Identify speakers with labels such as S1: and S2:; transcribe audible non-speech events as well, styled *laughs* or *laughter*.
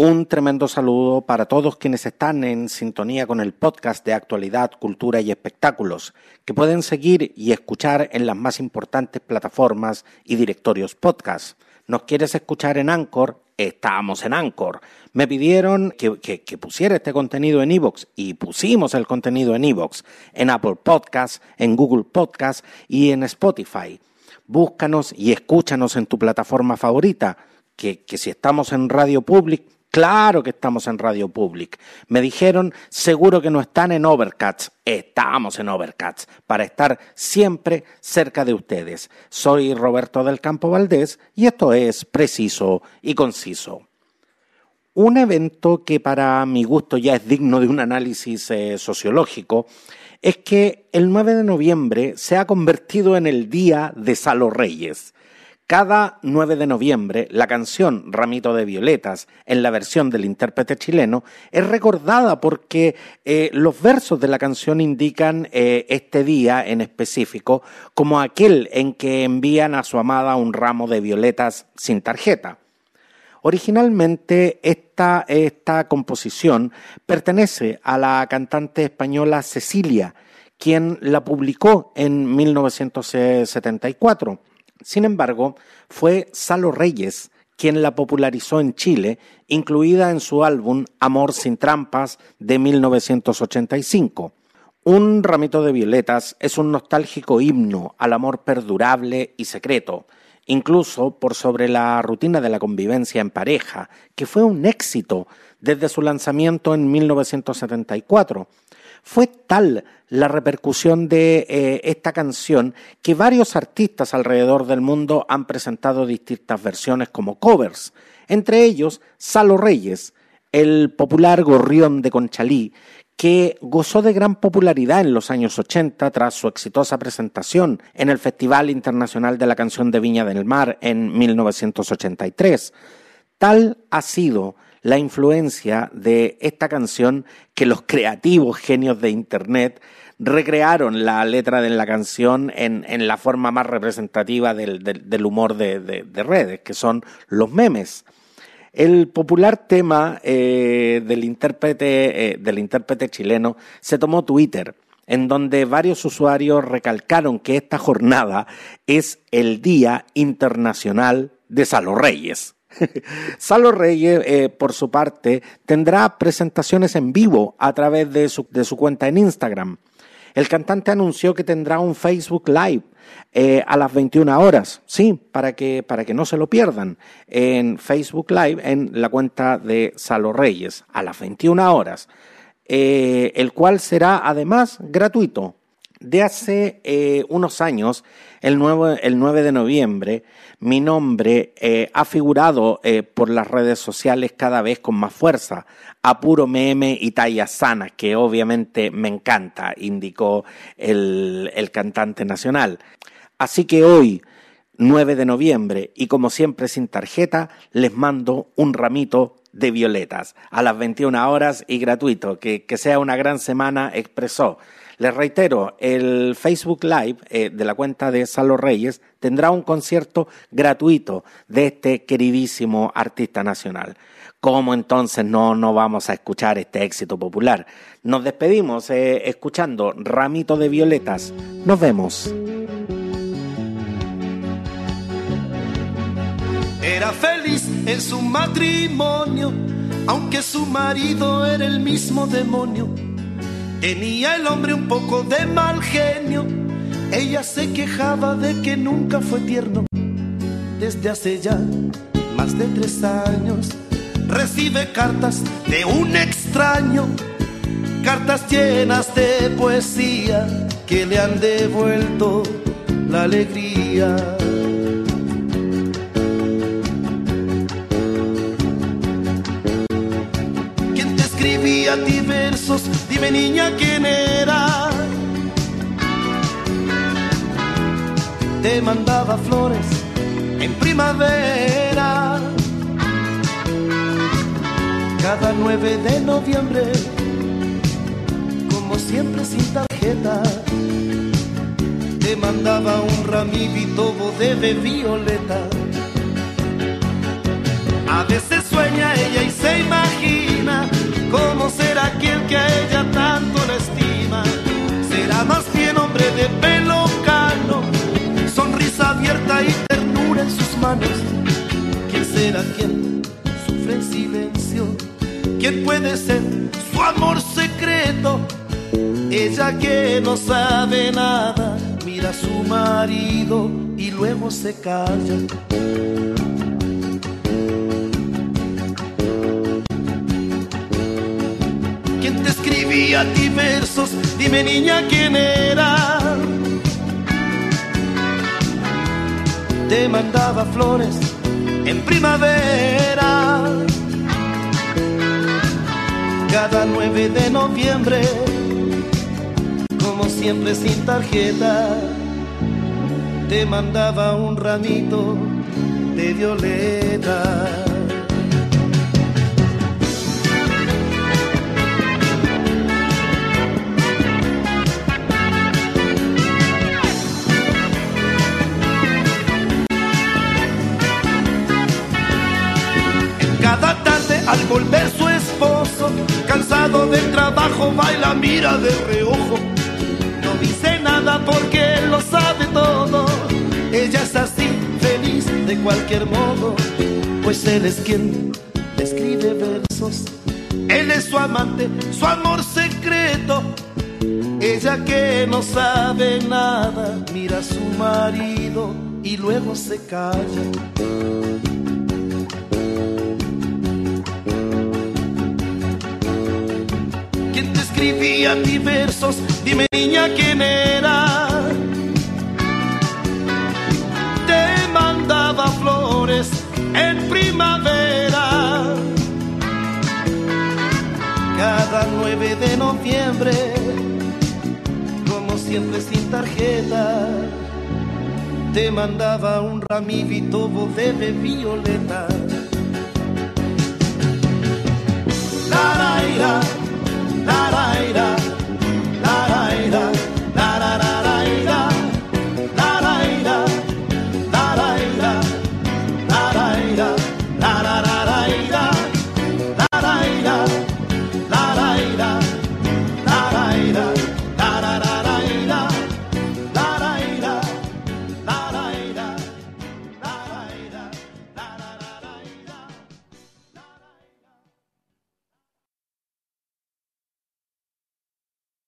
S1: Un tremendo saludo para todos quienes están en sintonía con el podcast de actualidad, cultura y espectáculos, que pueden seguir y escuchar en las más importantes plataformas y directorios podcast. ¿Nos quieres escuchar en Anchor? Estamos en Anchor. Me pidieron que, pusiera este contenido en Evox y pusimos el contenido en Evox, en Apple Podcasts, en Google Podcasts y en Spotify. Búscanos y escúchanos en tu plataforma favorita, que, que si estamos en Radio Public Claro que estamos en Radio Public. Me dijeron, seguro que no están en Overcats. Estamos en Overcats para estar siempre cerca de ustedes. Soy Roberto del Campo Valdés y esto es preciso y conciso. Un evento que para mi gusto ya es digno de un análisis eh, sociológico es que el 9 de noviembre se ha convertido en el Día de Salo Reyes. Cada 9 de noviembre, la canción Ramito de Violetas, en la versión del intérprete chileno, es recordada porque eh, los versos de la canción indican eh, este día en específico como aquel en que envían a su amada un ramo de violetas sin tarjeta. Originalmente esta, esta composición pertenece a la cantante española Cecilia, quien la publicó en 1974 sin embargo, fue Salo Reyes quien la popularizó en Chile, incluida en su álbum Amor sin trampas de 1985. Un ramito de violetas es un nostálgico himno al amor perdurable y secreto, incluso por sobre la rutina de la convivencia en pareja, que fue un éxito desde su lanzamiento en 1974 fue tal la repercusión de eh, esta canción que varios artistas alrededor del mundo han presentado distintas versiones como covers, entre ellos Salo Reyes, el popular gorrión de Conchalí, que gozó de gran popularidad en los años 80 tras su exitosa presentación en el Festival Internacional de la Canción de Viña del Mar en 1983. Tal ha sido la influencia de esta canción que los creativos genios de Internet recrearon la letra de la canción en, la forma más representativa del, humor de, redes, que son los memes. El popular tema eh, del, intérprete, eh, del intérprete chileno se tomó Twitter, en donde varios usuarios recalcaron que esta jornada es el Día Internacional de Salo Reyes. *laughs* Salo Reyes, eh, por su parte, tendrá presentaciones en vivo a través de su, cuenta en Instagram. El cantante anunció que tendrá un Facebook Live eh, a las 21 horas, sí, para que, para que no se lo pierdan, en Facebook Live en la cuenta de Salo Reyes a las 21 horas, eh, el cual será además gratuito. De hace unos años, el, el 9 de noviembre, mi nombre eh, ha figurado eh, por las redes sociales cada vez con más fuerza. A puro meme y talla sana, que obviamente me encanta, indicó el, el cantante nacional. Así que hoy, 9 de noviembre, y como siempre sin tarjeta, les mando un ramito de violetas a las 21 horas y gratuito. Que, que sea una gran semana, expresó. Les reitero, el Facebook Live eh, de la cuenta de Salo Reyes tendrá un concierto gratuito de este queridísimo artista nacional. ¿Cómo entonces no, no vamos a escuchar este éxito popular? Nos despedimos eh, escuchando Ramito de Violetas. Nos vemos.
S2: Era feliz en su matrimonio, aunque su marido era el mismo demonio Tenía el hombre un poco de mal genio. Ella se quejaba de que nunca fue tierno. Desde hace ya más de tres años recibe cartas de un extraño. Cartas llenas de poesía que le han devuelto la alegría. Escribía a ti versos Dime niña quién era. Te mandaba flores en primavera. Cada 9 de noviembre, como siempre sin tarjeta, te mandaba un ramito de violeta. A veces sueña ella y se imagina ¿Cómo será aquel que a ella tanto la estima? Será más bien hombre de pelo cano, sonrisa abierta y ternura en sus manos. ¿Quién será quien sufre en silencio? ¿Quién puede ser su amor secreto? Ella que no sabe nada, mira a su marido y luego se calla. Te escribía a ti versos? Dime niña quién era. Te mandaba flores en primavera. Cada 9 de noviembre como siempre sin tarjeta, te mandaba un ramito de violeta. Del trabajo, baila, mira de reojo dice nada porque lo sabe todo. Ella es así, feliz de cualquier modo, pues él es quien le escribe versos. Él es su amante, su amor secreto. Ella que no sabe nada, mira a su marido y luego se calla. Te escribía mis versos? Dime niña quién era. Te mandaba flores en primavera. Cada 9 de noviembre, como siempre sin tarjeta, te mandaba un ramito de violeta. La, la, la. la, la.